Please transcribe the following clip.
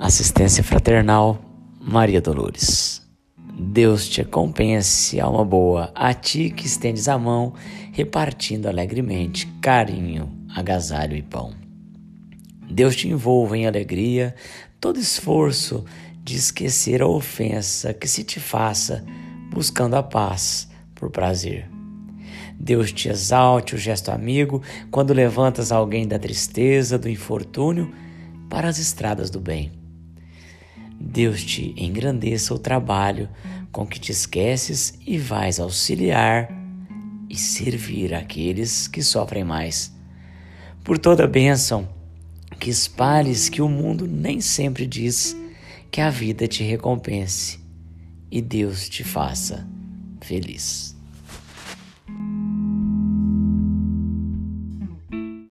Assistência Fraternal Maria Dolores. Deus te compense, alma boa, a ti que estendes a mão, repartindo alegremente carinho, agasalho e pão. Deus te envolva em alegria todo esforço de esquecer a ofensa que se te faça, buscando a paz por prazer. Deus te exalte o gesto amigo quando levantas alguém da tristeza, do infortúnio, para as estradas do bem. Deus te engrandeça o trabalho com que te esqueces e vais auxiliar e servir aqueles que sofrem mais. Por toda bênção que espalhes que o mundo nem sempre diz que a vida te recompense e Deus te faça feliz.